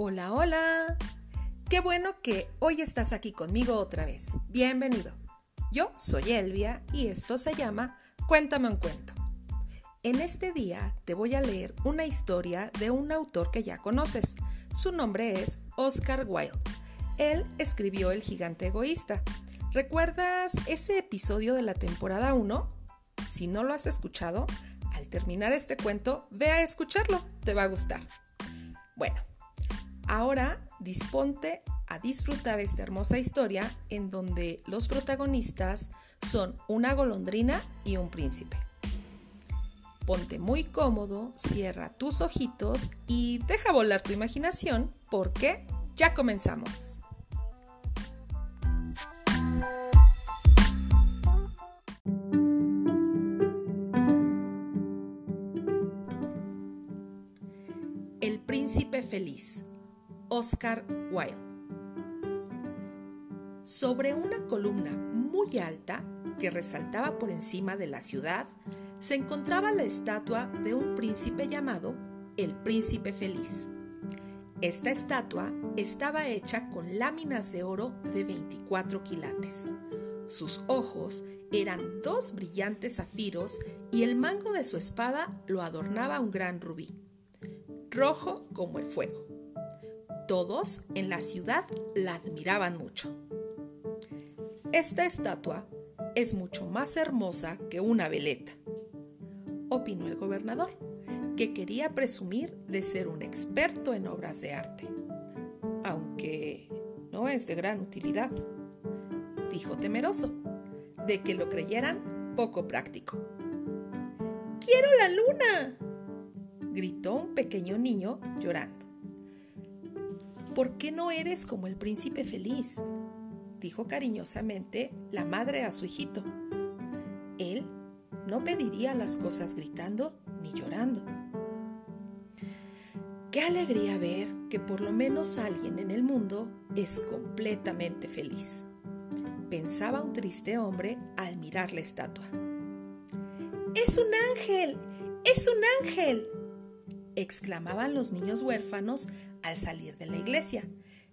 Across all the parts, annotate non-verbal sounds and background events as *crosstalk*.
Hola, hola. Qué bueno que hoy estás aquí conmigo otra vez. Bienvenido. Yo soy Elvia y esto se llama Cuéntame un cuento. En este día te voy a leer una historia de un autor que ya conoces. Su nombre es Oscar Wilde. Él escribió El gigante egoísta. ¿Recuerdas ese episodio de la temporada 1? Si no lo has escuchado, al terminar este cuento, ve a escucharlo. Te va a gustar. Bueno, Ahora disponte a disfrutar esta hermosa historia en donde los protagonistas son una golondrina y un príncipe. Ponte muy cómodo, cierra tus ojitos y deja volar tu imaginación porque ya comenzamos. El príncipe feliz Oscar Wilde. Sobre una columna muy alta que resaltaba por encima de la ciudad, se encontraba la estatua de un príncipe llamado el Príncipe Feliz. Esta estatua estaba hecha con láminas de oro de 24 quilates. Sus ojos eran dos brillantes zafiros y el mango de su espada lo adornaba un gran rubí, rojo como el fuego. Todos en la ciudad la admiraban mucho. Esta estatua es mucho más hermosa que una veleta, opinó el gobernador, que quería presumir de ser un experto en obras de arte, aunque no es de gran utilidad, dijo temeroso, de que lo creyeran poco práctico. ¡Quiero la luna! gritó un pequeño niño llorando. ¿Por qué no eres como el príncipe feliz? dijo cariñosamente la madre a su hijito. Él no pediría las cosas gritando ni llorando. Qué alegría ver que por lo menos alguien en el mundo es completamente feliz, pensaba un triste hombre al mirar la estatua. ¡Es un ángel! ¡Es un ángel! Exclamaban los niños huérfanos al salir de la iglesia,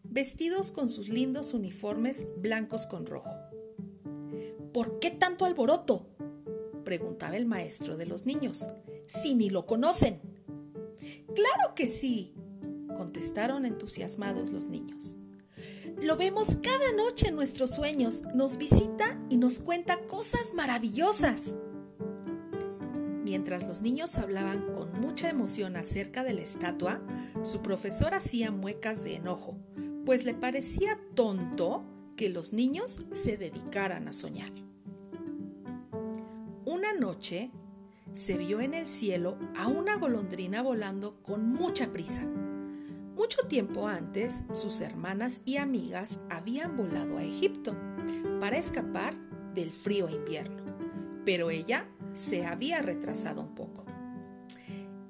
vestidos con sus lindos uniformes blancos con rojo. ¿Por qué tanto alboroto? preguntaba el maestro de los niños, si ni lo conocen. Claro que sí, contestaron entusiasmados los niños. Lo vemos cada noche en nuestros sueños, nos visita y nos cuenta cosas maravillosas. Mientras los niños hablaban con mucha emoción acerca de la estatua, su profesor hacía muecas de enojo, pues le parecía tonto que los niños se dedicaran a soñar. Una noche se vio en el cielo a una golondrina volando con mucha prisa. Mucho tiempo antes, sus hermanas y amigas habían volado a Egipto para escapar del frío invierno, pero ella se había retrasado un poco.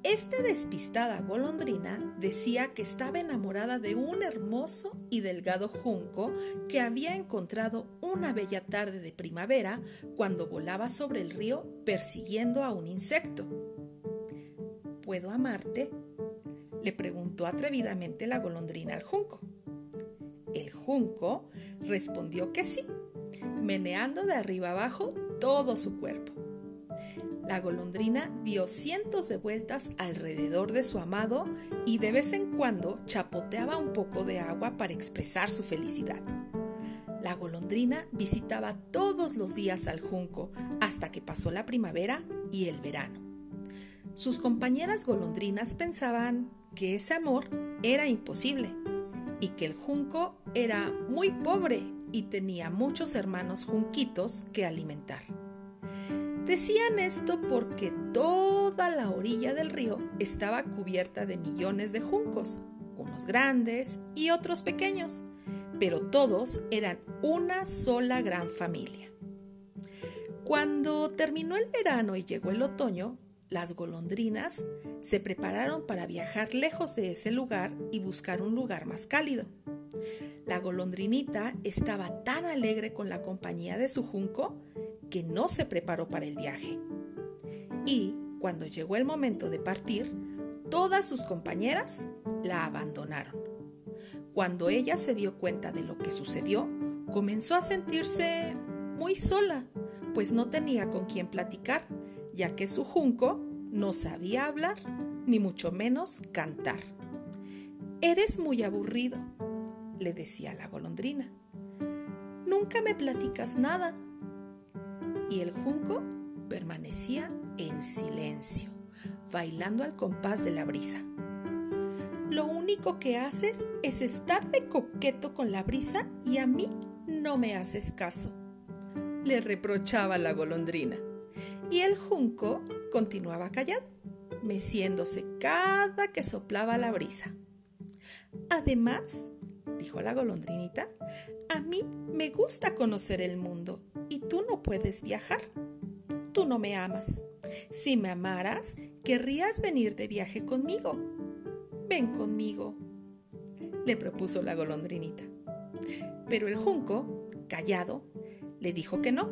Esta despistada golondrina decía que estaba enamorada de un hermoso y delgado junco que había encontrado una bella tarde de primavera cuando volaba sobre el río persiguiendo a un insecto. ¿Puedo amarte? le preguntó atrevidamente la golondrina al junco. El junco respondió que sí, meneando de arriba abajo todo su cuerpo. La golondrina dio cientos de vueltas alrededor de su amado y de vez en cuando chapoteaba un poco de agua para expresar su felicidad. La golondrina visitaba todos los días al junco hasta que pasó la primavera y el verano. Sus compañeras golondrinas pensaban que ese amor era imposible y que el junco era muy pobre y tenía muchos hermanos junquitos que alimentar. Decían esto porque toda la orilla del río estaba cubierta de millones de juncos, unos grandes y otros pequeños, pero todos eran una sola gran familia. Cuando terminó el verano y llegó el otoño, las golondrinas se prepararon para viajar lejos de ese lugar y buscar un lugar más cálido. La golondrinita estaba tan alegre con la compañía de su junco que no se preparó para el viaje. Y cuando llegó el momento de partir, todas sus compañeras la abandonaron. Cuando ella se dio cuenta de lo que sucedió, comenzó a sentirse muy sola, pues no tenía con quién platicar, ya que su junco no sabía hablar, ni mucho menos cantar. Eres muy aburrido, le decía la golondrina. Nunca me platicas nada. Y el junco permanecía en silencio, bailando al compás de la brisa. Lo único que haces es estar de coqueto con la brisa y a mí no me haces caso, le reprochaba la golondrina. Y el junco continuaba callado, meciéndose cada que soplaba la brisa. Además, dijo la golondrinita, a mí me gusta conocer el mundo y tú no puedes viajar. Tú no me amas. Si me amaras, querrías venir de viaje conmigo. Ven conmigo, le propuso la golondrinita. Pero el junco, callado, le dijo que no,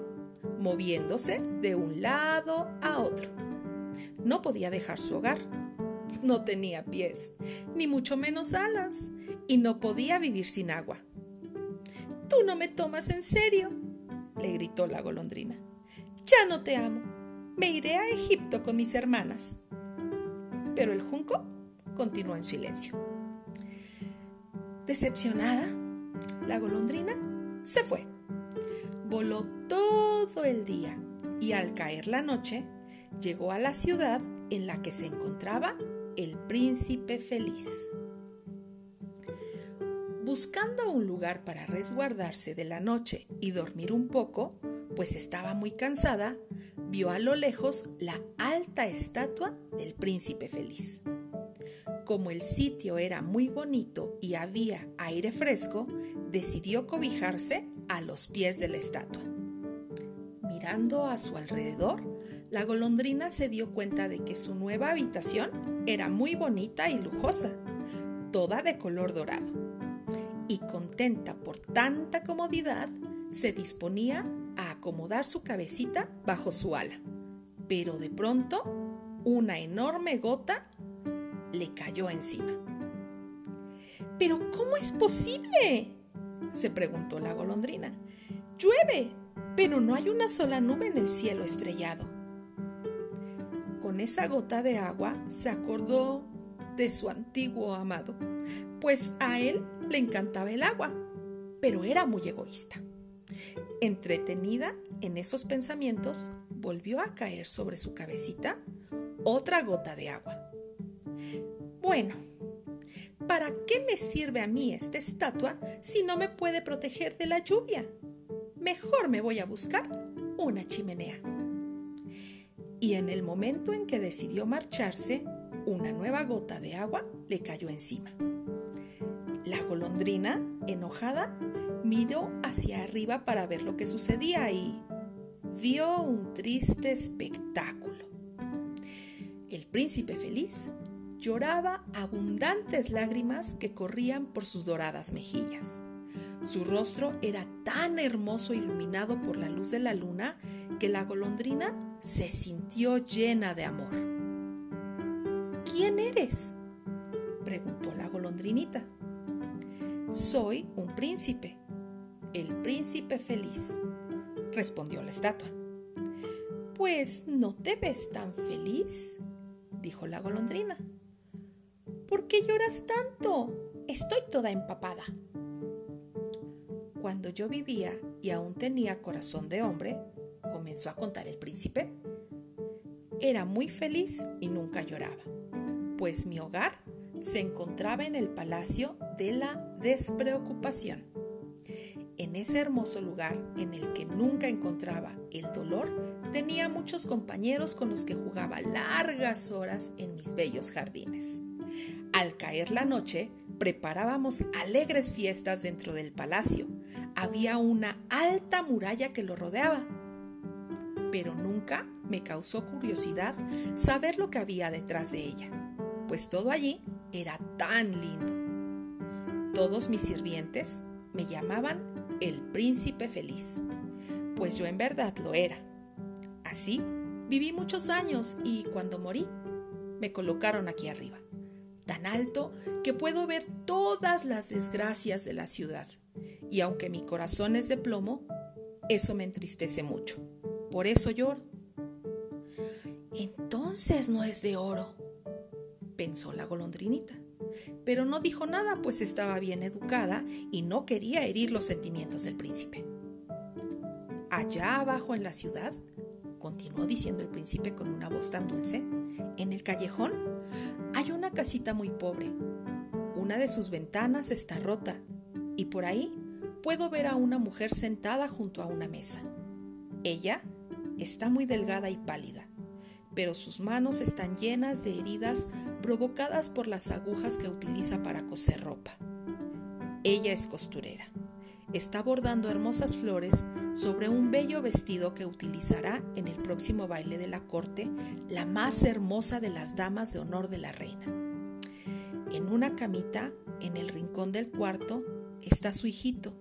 moviéndose de un lado a otro. No podía dejar su hogar. No tenía pies, ni mucho menos alas, y no podía vivir sin agua. Tú no me tomas en serio, le gritó la golondrina. Ya no te amo. Me iré a Egipto con mis hermanas. Pero el junco continuó en silencio. Decepcionada, la golondrina se fue. Voló todo el día y al caer la noche llegó a la ciudad en la que se encontraba el príncipe feliz. Buscando un lugar para resguardarse de la noche y dormir un poco, pues estaba muy cansada, vio a lo lejos la alta estatua del príncipe feliz. Como el sitio era muy bonito y había aire fresco, decidió cobijarse a los pies de la estatua. Mirando a su alrededor, la golondrina se dio cuenta de que su nueva habitación era muy bonita y lujosa, toda de color dorado. Y contenta por tanta comodidad, se disponía a acomodar su cabecita bajo su ala. Pero de pronto, una enorme gota le cayó encima. ¿Pero cómo es posible? se preguntó la golondrina. Llueve, pero no hay una sola nube en el cielo estrellado con esa gota de agua se acordó de su antiguo amado, pues a él le encantaba el agua, pero era muy egoísta. Entretenida en esos pensamientos, volvió a caer sobre su cabecita otra gota de agua. Bueno, ¿para qué me sirve a mí esta estatua si no me puede proteger de la lluvia? Mejor me voy a buscar una chimenea y en el momento en que decidió marcharse, una nueva gota de agua le cayó encima. La golondrina, enojada, miró hacia arriba para ver lo que sucedía y vio un triste espectáculo. El príncipe feliz lloraba abundantes lágrimas que corrían por sus doradas mejillas. Su rostro era tan hermoso iluminado por la luz de la luna que la golondrina se sintió llena de amor. ¿Quién eres? preguntó la golondrinita. Soy un príncipe, el príncipe feliz, respondió la estatua. Pues no te ves tan feliz, dijo la golondrina. ¿Por qué lloras tanto? Estoy toda empapada. Cuando yo vivía y aún tenía corazón de hombre, comenzó a contar el príncipe, era muy feliz y nunca lloraba, pues mi hogar se encontraba en el palacio de la despreocupación. En ese hermoso lugar en el que nunca encontraba el dolor, tenía muchos compañeros con los que jugaba largas horas en mis bellos jardines. Al caer la noche, preparábamos alegres fiestas dentro del palacio. Había una alta muralla que lo rodeaba pero nunca me causó curiosidad saber lo que había detrás de ella, pues todo allí era tan lindo. Todos mis sirvientes me llamaban el príncipe feliz, pues yo en verdad lo era. Así viví muchos años y cuando morí me colocaron aquí arriba, tan alto que puedo ver todas las desgracias de la ciudad. Y aunque mi corazón es de plomo, eso me entristece mucho. Por eso lloro. Entonces no es de oro, pensó la golondrinita. Pero no dijo nada, pues estaba bien educada y no quería herir los sentimientos del príncipe. Allá abajo en la ciudad, continuó diciendo el príncipe con una voz tan dulce, en el callejón hay una casita muy pobre. Una de sus ventanas está rota y por ahí puedo ver a una mujer sentada junto a una mesa. Ella está muy delgada y pálida, pero sus manos están llenas de heridas provocadas por las agujas que utiliza para coser ropa. Ella es costurera. Está bordando hermosas flores sobre un bello vestido que utilizará en el próximo baile de la corte, la más hermosa de las damas de honor de la reina. En una camita, en el rincón del cuarto, está su hijito,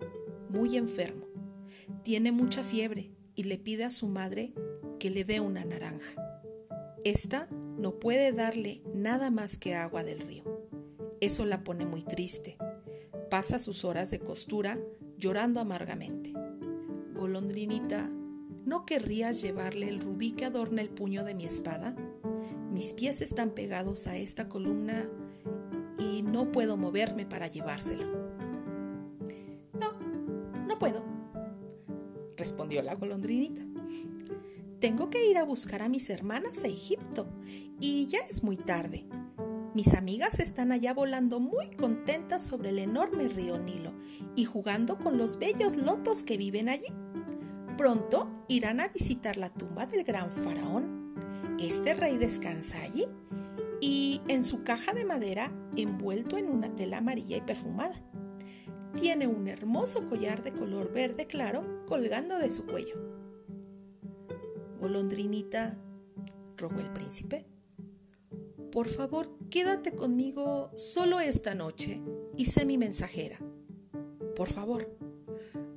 muy enfermo. Tiene mucha fiebre y le pide a su madre que le dé una naranja. Esta no puede darle nada más que agua del río. Eso la pone muy triste. Pasa sus horas de costura llorando amargamente. Golondrinita, ¿no querrías llevarle el rubí que adorna el puño de mi espada? Mis pies están pegados a esta columna y no puedo moverme para llevárselo. No, no puedo, respondió la golondrinita. Tengo que ir a buscar a mis hermanas a Egipto y ya es muy tarde. Mis amigas están allá volando muy contentas sobre el enorme río Nilo y jugando con los bellos lotos que viven allí. Pronto irán a visitar la tumba del gran faraón. Este rey descansa allí y en su caja de madera envuelto en una tela amarilla y perfumada. Tiene un hermoso collar de color verde claro colgando de su cuello. Golondrinita, rogó el príncipe, por favor, quédate conmigo solo esta noche y sé mi mensajera. Por favor,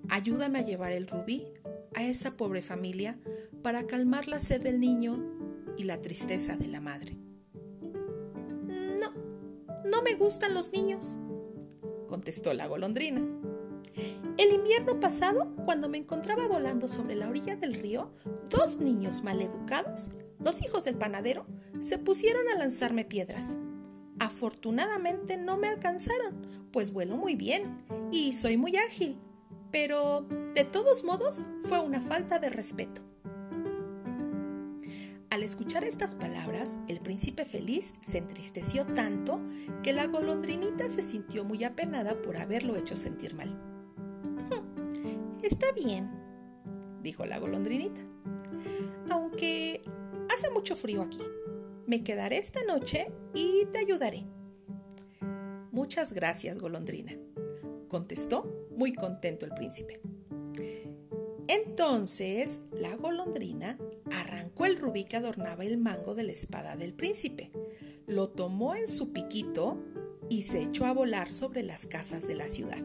ayúdame a llevar el rubí a esa pobre familia para calmar la sed del niño y la tristeza de la madre. No, no me gustan los niños, contestó la golondrina. Invierno pasado, cuando me encontraba volando sobre la orilla del río, dos niños maleducados los hijos del panadero se pusieron a lanzarme piedras. Afortunadamente no me alcanzaron, pues vuelo muy bien y soy muy ágil, pero de todos modos fue una falta de respeto. Al escuchar estas palabras, el príncipe feliz se entristeció tanto que la golondrinita se sintió muy apenada por haberlo hecho sentir mal. Está bien, dijo la golondrinita. Aunque Hace mucho frío aquí. Me quedaré esta noche y te ayudaré. Muchas gracias, golondrina, contestó muy contento el príncipe. Entonces la golondrina arrancó el rubí que adornaba el mango de la espada del príncipe, lo tomó en su piquito y se echó a volar sobre las casas de la ciudad.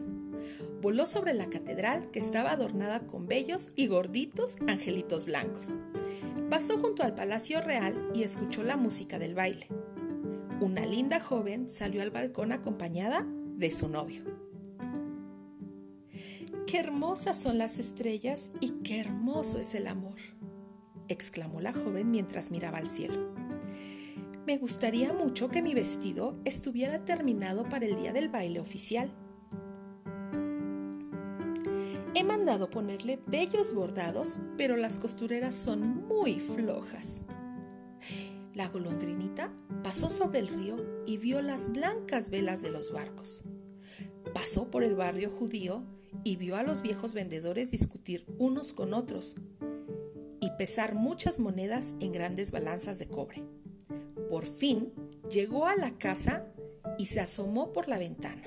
Voló sobre la catedral que estaba adornada con bellos y gorditos angelitos blancos. Pasó junto al Palacio Real y escuchó la música del baile. Una linda joven salió al balcón acompañada de su novio. Qué hermosas son las estrellas y qué hermoso es el amor, exclamó la joven mientras miraba al cielo. Me gustaría mucho que mi vestido estuviera terminado para el día del baile oficial He mandado ponerle bellos bordados, pero las costureras son muy flojas. La golondrinita pasó sobre el río y vio las blancas velas de los barcos. Pasó por el barrio judío y vio a los viejos vendedores discutir unos con otros y pesar muchas monedas en grandes balanzas de cobre. Por fin llegó a la casa y se asomó por la ventana.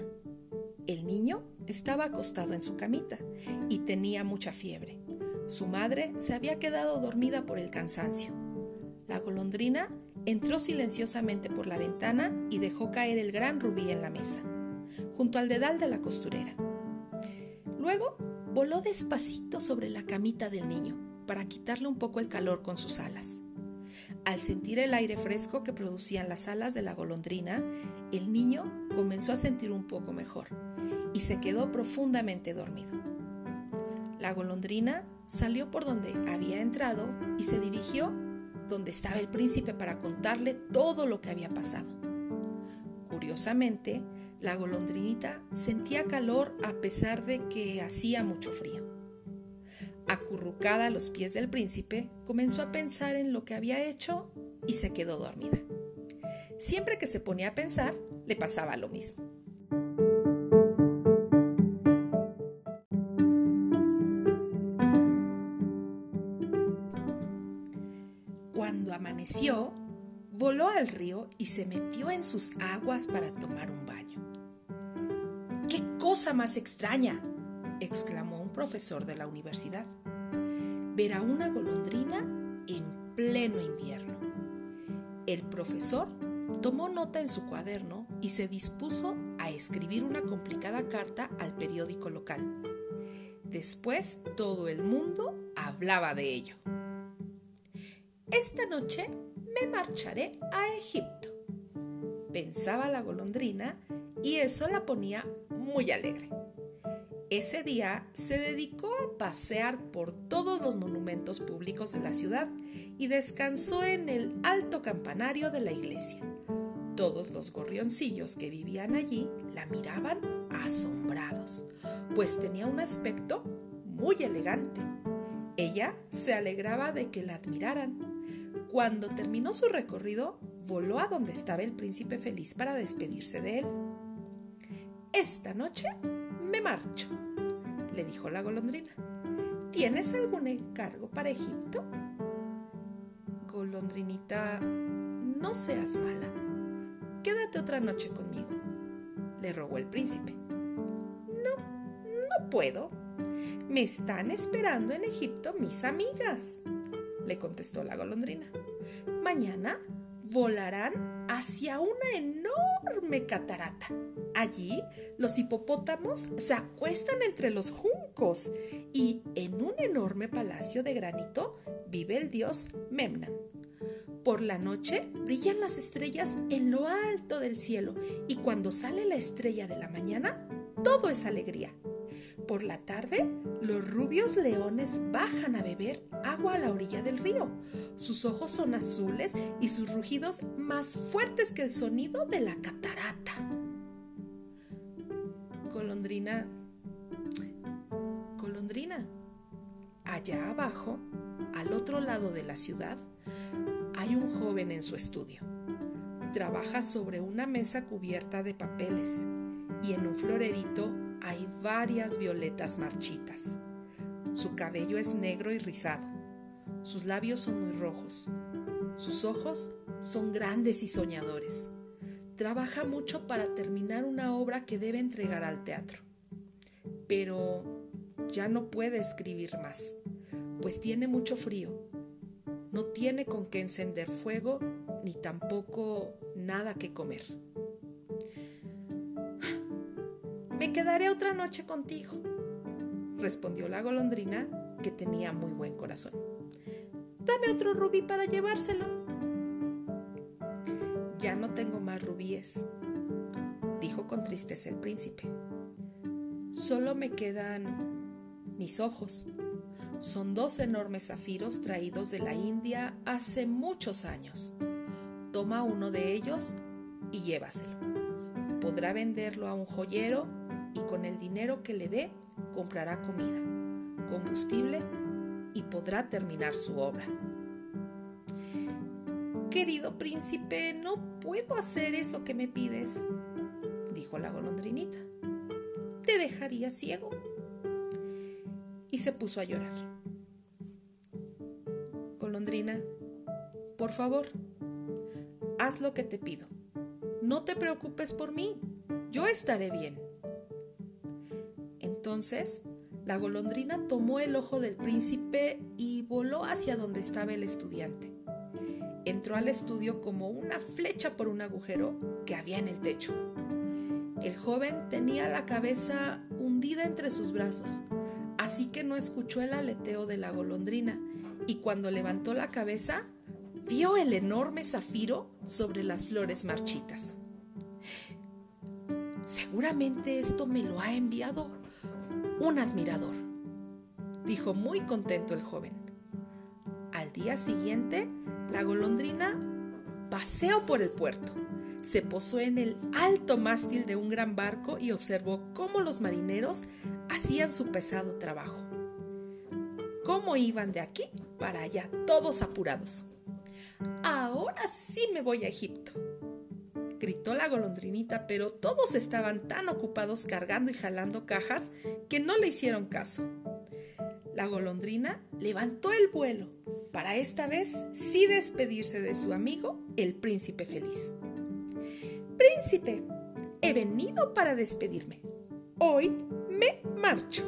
El niño estaba acostado en su camita y tenía mucha fiebre. Su madre se había quedado dormida por el cansancio. La golondrina entró silenciosamente por la ventana y dejó caer el gran rubí en la mesa, junto al dedal de la costurera. Luego voló despacito sobre la camita del niño para quitarle un poco el calor con sus alas. Al sentir el aire fresco que producían las alas de la golondrina, el niño comenzó a sentir un poco mejor y se quedó profundamente dormido. La golondrina salió por donde había entrado y se dirigió donde estaba el príncipe para contarle todo lo que había pasado. Curiosamente, la golondrinita sentía calor a pesar de que hacía mucho frío. Acurrucada a los pies del príncipe, comenzó a pensar en lo que había hecho y se quedó dormida. Siempre que se ponía a pensar, le pasaba lo mismo. Cuando amaneció, voló al río y se metió en sus aguas para tomar un baño. ¡Qué cosa más extraña! Exclamó un profesor de la universidad. Ver a una golondrina en pleno invierno. El profesor tomó nota en su cuaderno y se dispuso a escribir una complicada carta al periódico local. Después todo el mundo hablaba de ello. Esta noche me marcharé a Egipto, pensaba la golondrina y eso la ponía muy alegre. Ese día se dedicó a pasear por todos los monumentos públicos de la ciudad y descansó en el alto campanario de la iglesia. Todos los gorrioncillos que vivían allí la miraban asombrados, pues tenía un aspecto muy elegante. Ella se alegraba de que la admiraran. Cuando terminó su recorrido, voló a donde estaba el príncipe feliz para despedirse de él. Esta noche me marcho, le dijo la golondrina. ¿Tienes algún encargo para Egipto? Golondrinita, no seas mala. Quédate otra noche conmigo, le rogó el príncipe. No, no puedo. Me están esperando en Egipto mis amigas, le contestó la golondrina. Mañana volarán hacia una enorme catarata. Allí los hipopótamos se acuestan entre los juncos y en un enorme palacio de granito vive el dios Memnan. Por la noche brillan las estrellas en lo alto del cielo y cuando sale la estrella de la mañana, todo es alegría. Por la tarde, los rubios leones bajan a beber agua a la orilla del río. Sus ojos son azules y sus rugidos más fuertes que el sonido de la catarata. Golondrina, golondrina, allá abajo, al otro lado de la ciudad, hay un joven en su estudio. Trabaja sobre una mesa cubierta de papeles y en un florerito hay varias violetas marchitas. Su cabello es negro y rizado. Sus labios son muy rojos. Sus ojos son grandes y soñadores. Trabaja mucho para terminar una obra que debe entregar al teatro. Pero ya no puede escribir más, pues tiene mucho frío. No tiene con qué encender fuego ni tampoco nada que comer. Me quedaré otra noche contigo, respondió la golondrina, que tenía muy buen corazón. Dame otro rubí para llevárselo. Ya no tengo más rubíes, dijo con tristeza el príncipe. Solo me quedan mis ojos. Son dos enormes zafiros traídos de la India hace muchos años. Toma uno de ellos y llévaselo. Podrá venderlo a un joyero y con el dinero que le dé comprará comida, combustible y podrá terminar su obra. Querido príncipe, no puedo hacer eso que me pides, dijo la golondrinita. Te dejaría ciego. Y se puso a llorar. Golondrina, por favor, haz lo que te pido. No te preocupes por mí, yo estaré bien. Entonces, la golondrina tomó el ojo del príncipe y voló hacia donde estaba el estudiante. Entró al estudio como una flecha por un agujero que había en el techo. El joven tenía la cabeza hundida entre sus brazos, así que no escuchó el aleteo de la golondrina y cuando levantó la cabeza vio el enorme zafiro sobre las flores marchitas. Seguramente esto me lo ha enviado un admirador, dijo muy contento el joven. Al día siguiente, la golondrina paseó por el puerto. Se posó en el alto mástil de un gran barco y observó cómo los marineros hacían su pesado trabajo. Cómo iban de aquí para allá, todos apurados. Ahora sí me voy a Egipto, gritó la golondrinita, pero todos estaban tan ocupados cargando y jalando cajas que no le hicieron caso. La golondrina levantó el vuelo para esta vez sí despedirse de su amigo, el príncipe feliz. Príncipe, he venido para despedirme. Hoy me marcho.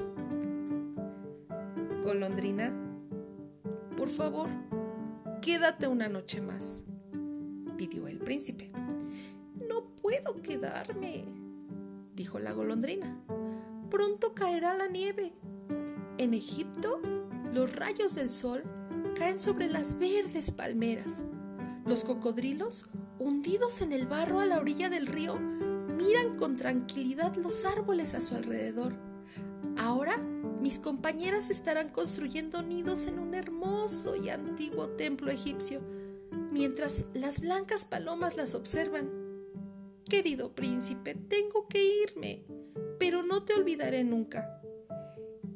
Golondrina, por favor, quédate una noche más, pidió el príncipe puedo quedarme, dijo la golondrina. Pronto caerá la nieve. En Egipto, los rayos del sol caen sobre las verdes palmeras. Los cocodrilos, hundidos en el barro a la orilla del río, miran con tranquilidad los árboles a su alrededor. Ahora mis compañeras estarán construyendo nidos en un hermoso y antiguo templo egipcio, mientras las blancas palomas las observan. Querido príncipe, tengo que irme, pero no te olvidaré nunca.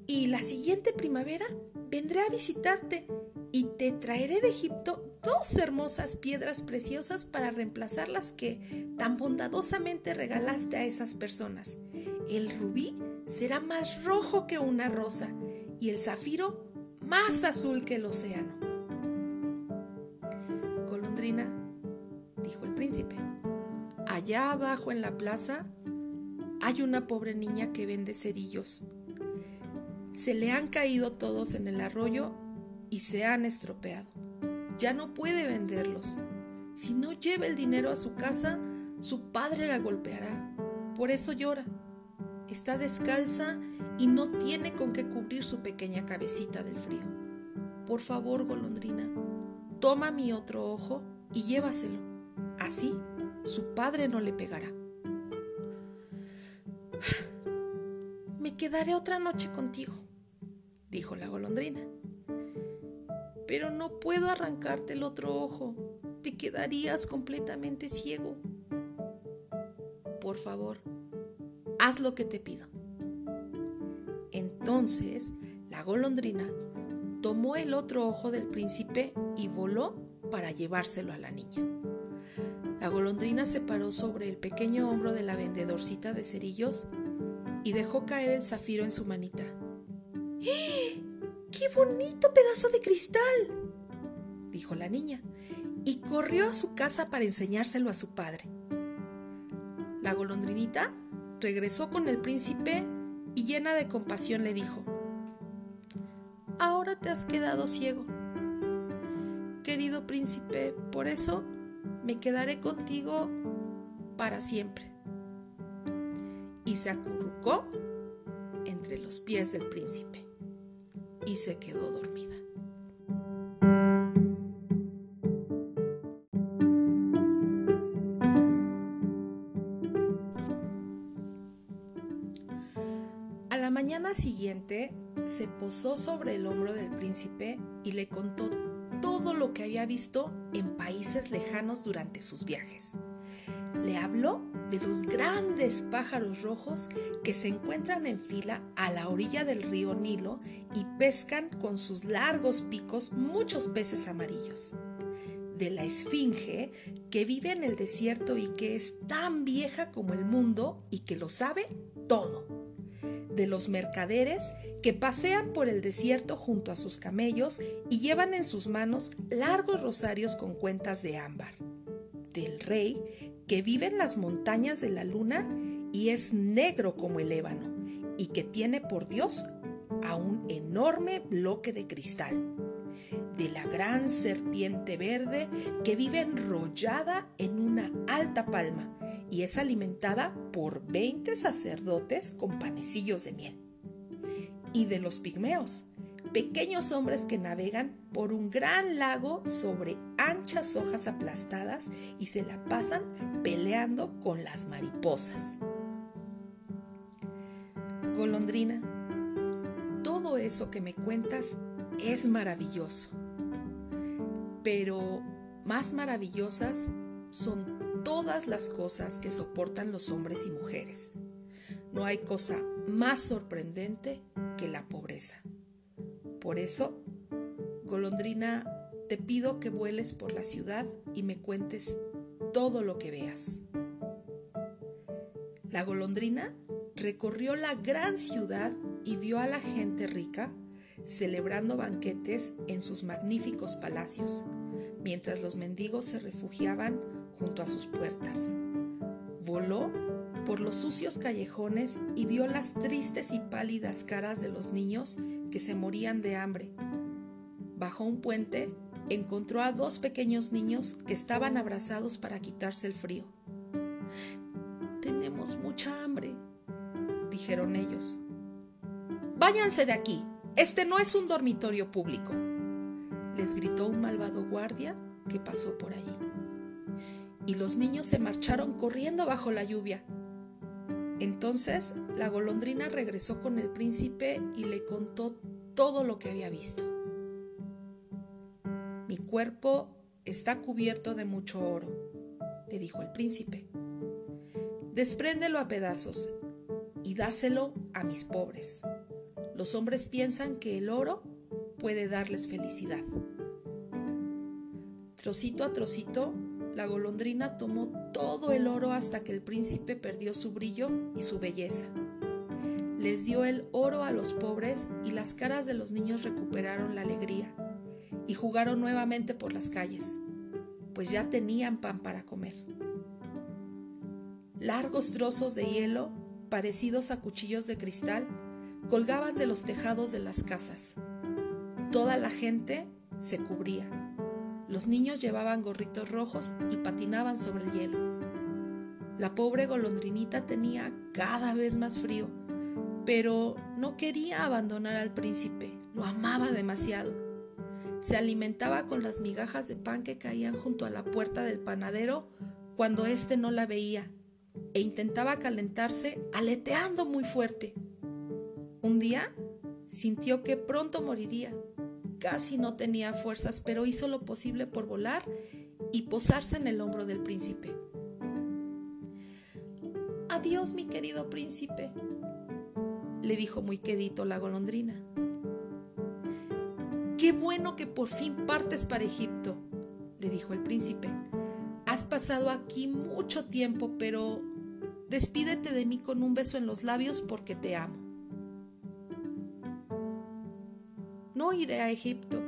Y la siguiente primavera vendré a visitarte y te traeré de Egipto dos hermosas piedras preciosas para reemplazar las que tan bondadosamente regalaste a esas personas. El rubí será más rojo que una rosa y el zafiro más azul que el océano. Golondrina, dijo el príncipe, allá abajo en la plaza hay una pobre niña que vende cerillos. Se le han caído todos en el arroyo y se han estropeado. Ya no puede venderlos. Si no lleva el dinero a su casa, su padre la golpeará. Por eso llora. Está descalza y no tiene con qué cubrir su pequeña cabecita del frío. Por favor, golondrina, toma mi otro ojo y llévaselo. Así su padre no le pegará. Me quedaré otra noche contigo, dijo la golondrina. Pero no puedo arrancarte el otro ojo, te quedarías completamente ciego. Por favor, haz lo que te pido. Entonces la golondrina tomó el otro ojo del príncipe y voló para llevárselo a la niña. La golondrina se paró sobre el pequeño hombro de la vendedorcita de cerillos y dejó caer el zafiro en su manita. ¡Eh! ¡Qué bonito pedazo de cristal! dijo la niña, y corrió a su casa para enseñárselo a su padre. La golondrinita regresó con el príncipe y llena de compasión le dijo, Ahora te has quedado ciego. Querido príncipe, por eso me quedaré contigo para siempre. Y se acurrucó entre los pies del príncipe y se quedó dormida. A la mañana siguiente se posó sobre el hombro del príncipe y le contó todo lo que había visto en países lejanos durante sus viajes. Le habló de los grandes pájaros rojos que se encuentran en fila a la orilla del río Nilo y pescan con sus largos picos muchos peces amarillos. De la esfinge que vive en el desierto y que es tan vieja como el mundo y que lo sabe todo de los mercaderes que pasean por el desierto junto a sus camellos y llevan en sus manos largos rosarios con cuentas de ámbar, del rey que vive en las montañas de la luna y es negro como el ébano y que tiene por Dios a un enorme bloque de cristal, de la gran serpiente verde que vive enrollada en una alta palma y es alimentada por 20 sacerdotes con panecillos de miel. Y de los pigmeos, pequeños hombres que navegan por un gran lago sobre anchas hojas aplastadas y se la pasan peleando con las mariposas. Golondrina, todo eso que me cuentas es maravilloso, pero más maravillosas son todas las cosas que soportan los hombres y mujeres. No hay cosa más sorprendente que la pobreza. Por eso, golondrina, te pido que vueles por la ciudad y me cuentes todo lo que veas. La golondrina recorrió la gran ciudad y vio a la gente rica celebrando banquetes en sus magníficos palacios, mientras los mendigos se refugiaban junto a sus puertas. Voló por los sucios callejones y vio las tristes y pálidas caras de los niños que se morían de hambre. Bajo un puente encontró a dos pequeños niños que estaban abrazados para quitarse el frío. Tenemos mucha hambre, dijeron ellos. Váyanse de aquí, este no es un dormitorio público, les gritó un malvado guardia que pasó por allí. Y los niños se marcharon corriendo bajo la lluvia. Entonces la golondrina regresó con el príncipe y le contó todo lo que había visto. Mi cuerpo está cubierto de mucho oro, le dijo el príncipe. Despréndelo a pedazos y dáselo a mis pobres. Los hombres piensan que el oro puede darles felicidad. Trocito a trocito, la golondrina tomó todo el oro hasta que el príncipe perdió su brillo y su belleza. Les dio el oro a los pobres y las caras de los niños recuperaron la alegría y jugaron nuevamente por las calles, pues ya tenían pan para comer. Largos trozos de hielo, parecidos a cuchillos de cristal, colgaban de los tejados de las casas. Toda la gente se cubría. Los niños llevaban gorritos rojos y patinaban sobre el hielo. La pobre golondrinita tenía cada vez más frío, pero no quería abandonar al príncipe, lo amaba demasiado. Se alimentaba con las migajas de pan que caían junto a la puerta del panadero cuando éste no la veía, e intentaba calentarse aleteando muy fuerte. Un día sintió que pronto moriría. Casi no tenía fuerzas, pero hizo lo posible por volar y posarse en el hombro del príncipe. Adiós, mi querido príncipe, le dijo muy quedito la golondrina. Qué bueno que por fin partes para Egipto, le dijo el príncipe. Has pasado aquí mucho tiempo, pero despídete de mí con un beso en los labios porque te amo. No iré a Egipto.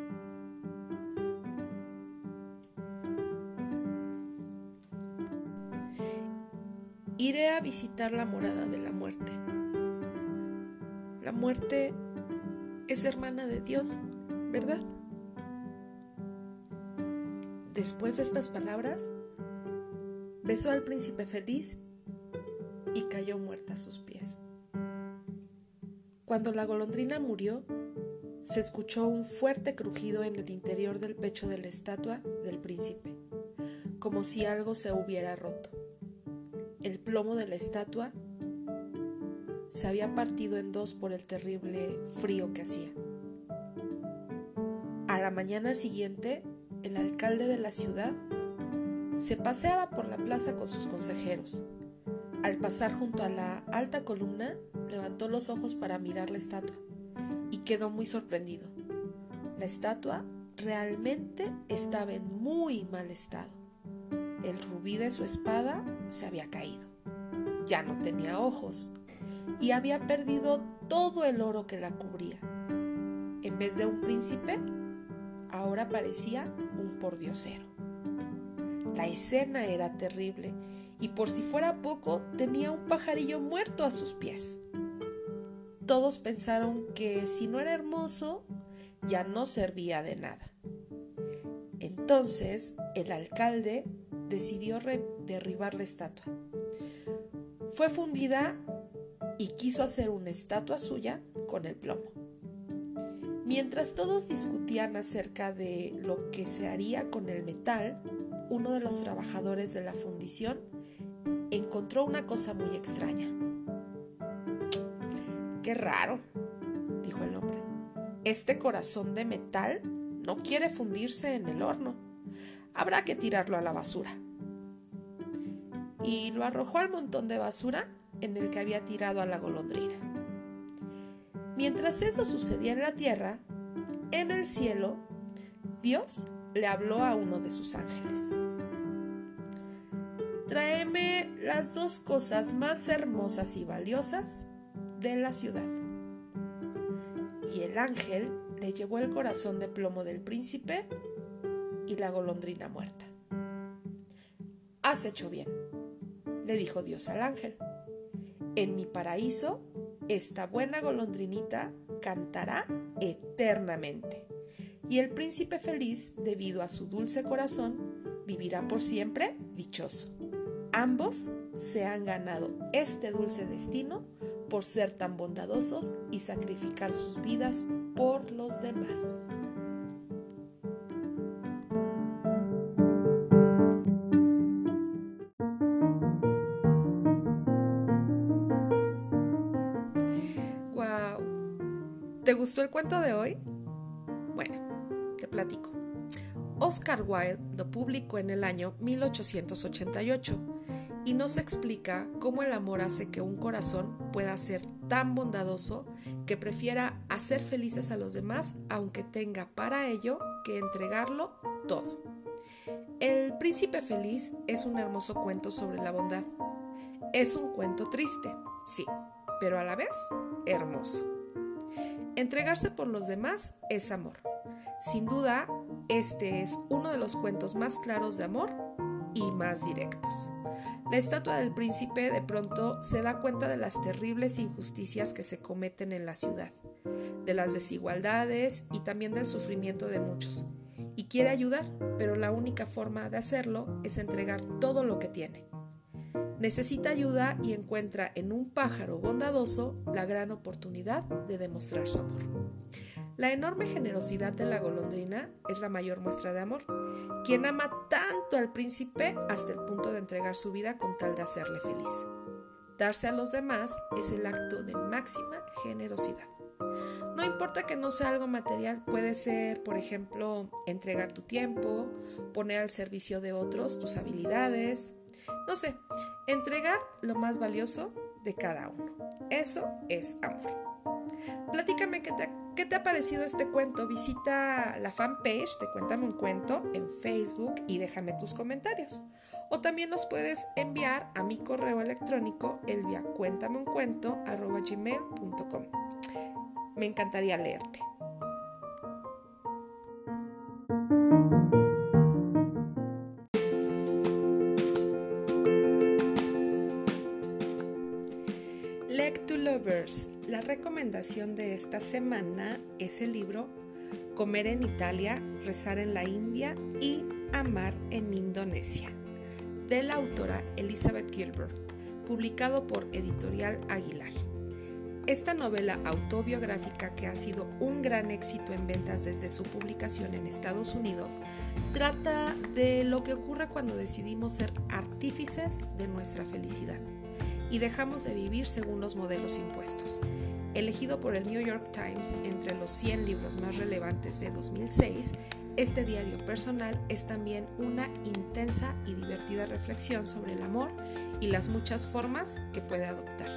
Iré a visitar la morada de la muerte. La muerte es hermana de Dios, ¿verdad? Después de estas palabras, besó al príncipe feliz y cayó muerta a sus pies. Cuando la golondrina murió, se escuchó un fuerte crujido en el interior del pecho de la estatua del príncipe, como si algo se hubiera roto. El plomo de la estatua se había partido en dos por el terrible frío que hacía. A la mañana siguiente, el alcalde de la ciudad se paseaba por la plaza con sus consejeros. Al pasar junto a la alta columna, levantó los ojos para mirar la estatua y quedó muy sorprendido. La estatua realmente estaba en muy mal estado. El rubí de su espada se había caído. Ya no tenía ojos y había perdido todo el oro que la cubría. En vez de un príncipe, ahora parecía un pordiosero. La escena era terrible y por si fuera poco tenía un pajarillo muerto a sus pies todos pensaron que si no era hermoso, ya no servía de nada. Entonces el alcalde decidió derribar la estatua. Fue fundida y quiso hacer una estatua suya con el plomo. Mientras todos discutían acerca de lo que se haría con el metal, uno de los trabajadores de la fundición encontró una cosa muy extraña. Qué raro, dijo el hombre. Este corazón de metal no quiere fundirse en el horno. Habrá que tirarlo a la basura. Y lo arrojó al montón de basura en el que había tirado a la golondrina. Mientras eso sucedía en la tierra, en el cielo, Dios le habló a uno de sus ángeles. Tráeme las dos cosas más hermosas y valiosas de la ciudad. Y el ángel le llevó el corazón de plomo del príncipe y la golondrina muerta. Has hecho bien, le dijo Dios al ángel. En mi paraíso, esta buena golondrinita cantará eternamente. Y el príncipe feliz, debido a su dulce corazón, vivirá por siempre dichoso. Ambos se han ganado este dulce destino por ser tan bondadosos y sacrificar sus vidas por los demás. Wow. ¿Te gustó el cuento de hoy? Bueno, te platico. Oscar Wilde lo publicó en el año 1888 y nos explica cómo el amor hace que un corazón pueda ser tan bondadoso que prefiera hacer felices a los demás aunque tenga para ello que entregarlo todo. El príncipe feliz es un hermoso cuento sobre la bondad. Es un cuento triste, sí, pero a la vez hermoso. Entregarse por los demás es amor. Sin duda, este es uno de los cuentos más claros de amor y más directos. La estatua del príncipe de pronto se da cuenta de las terribles injusticias que se cometen en la ciudad, de las desigualdades y también del sufrimiento de muchos. Y quiere ayudar, pero la única forma de hacerlo es entregar todo lo que tiene. Necesita ayuda y encuentra en un pájaro bondadoso la gran oportunidad de demostrar su amor. La enorme generosidad de la golondrina es la mayor muestra de amor, quien ama tanto al príncipe hasta el punto de entregar su vida con tal de hacerle feliz. Darse a los demás es el acto de máxima generosidad. No importa que no sea algo material, puede ser, por ejemplo, entregar tu tiempo, poner al servicio de otros tus habilidades, no sé, entregar lo más valioso de cada uno. Eso es amor. Platícame qué te, qué te ha parecido este cuento. Visita la fanpage de Cuéntame un cuento en Facebook y déjame tus comentarios. O también nos puedes enviar a mi correo electrónico elviacuéntameuncuento.com. Me encantaría leerte. Recomendación de esta semana es el libro Comer en Italia, Rezar en la India y Amar en Indonesia, de la autora Elizabeth Gilbert, publicado por Editorial Aguilar. Esta novela autobiográfica, que ha sido un gran éxito en ventas desde su publicación en Estados Unidos, trata de lo que ocurre cuando decidimos ser artífices de nuestra felicidad y dejamos de vivir según los modelos impuestos. Elegido por el New York Times entre los 100 libros más relevantes de 2006, este diario personal es también una intensa y divertida reflexión sobre el amor y las muchas formas que puede adoptar.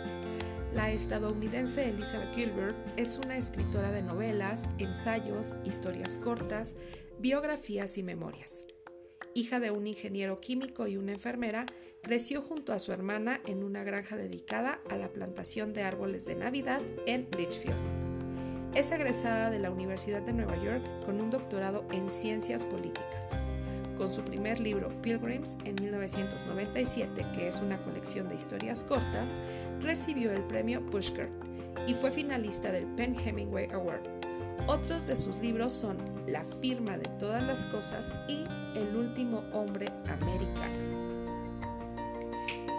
La estadounidense Elizabeth Gilbert es una escritora de novelas, ensayos, historias cortas, biografías y memorias. Hija de un ingeniero químico y una enfermera, Creció junto a su hermana en una granja dedicada a la plantación de árboles de Navidad en Litchfield. Es egresada de la Universidad de Nueva York con un doctorado en ciencias políticas. Con su primer libro Pilgrims en 1997, que es una colección de historias cortas, recibió el premio Pushcart y fue finalista del Penn Hemingway Award. Otros de sus libros son La firma de todas las cosas y El último hombre americano.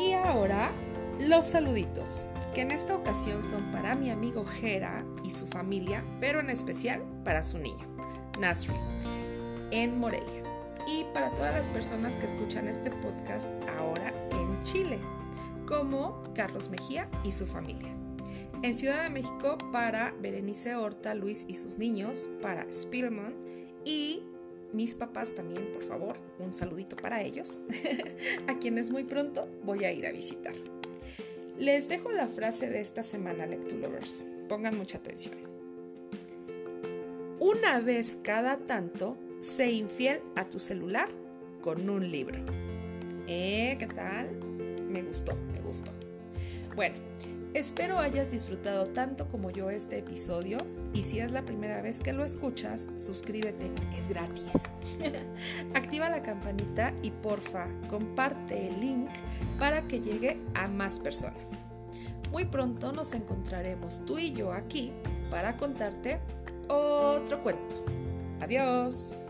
Y ahora, los saluditos, que en esta ocasión son para mi amigo Jera y su familia, pero en especial para su niño, Nasri, en Morelia. Y para todas las personas que escuchan este podcast ahora en Chile, como Carlos Mejía y su familia. En Ciudad de México para Berenice Horta, Luis y sus niños, para Spielman y mis papás también, por favor, un saludito para ellos, *laughs* a quienes muy pronto voy a ir a visitar. Les dejo la frase de esta semana, Lectulovers. Pongan mucha atención. Una vez cada tanto, sé infiel a tu celular con un libro. ¿Eh? ¿Qué tal? Me gustó, me gustó. Bueno, Espero hayas disfrutado tanto como yo este episodio y si es la primera vez que lo escuchas, suscríbete, es gratis. *laughs* Activa la campanita y porfa, comparte el link para que llegue a más personas. Muy pronto nos encontraremos tú y yo aquí para contarte otro cuento. Adiós.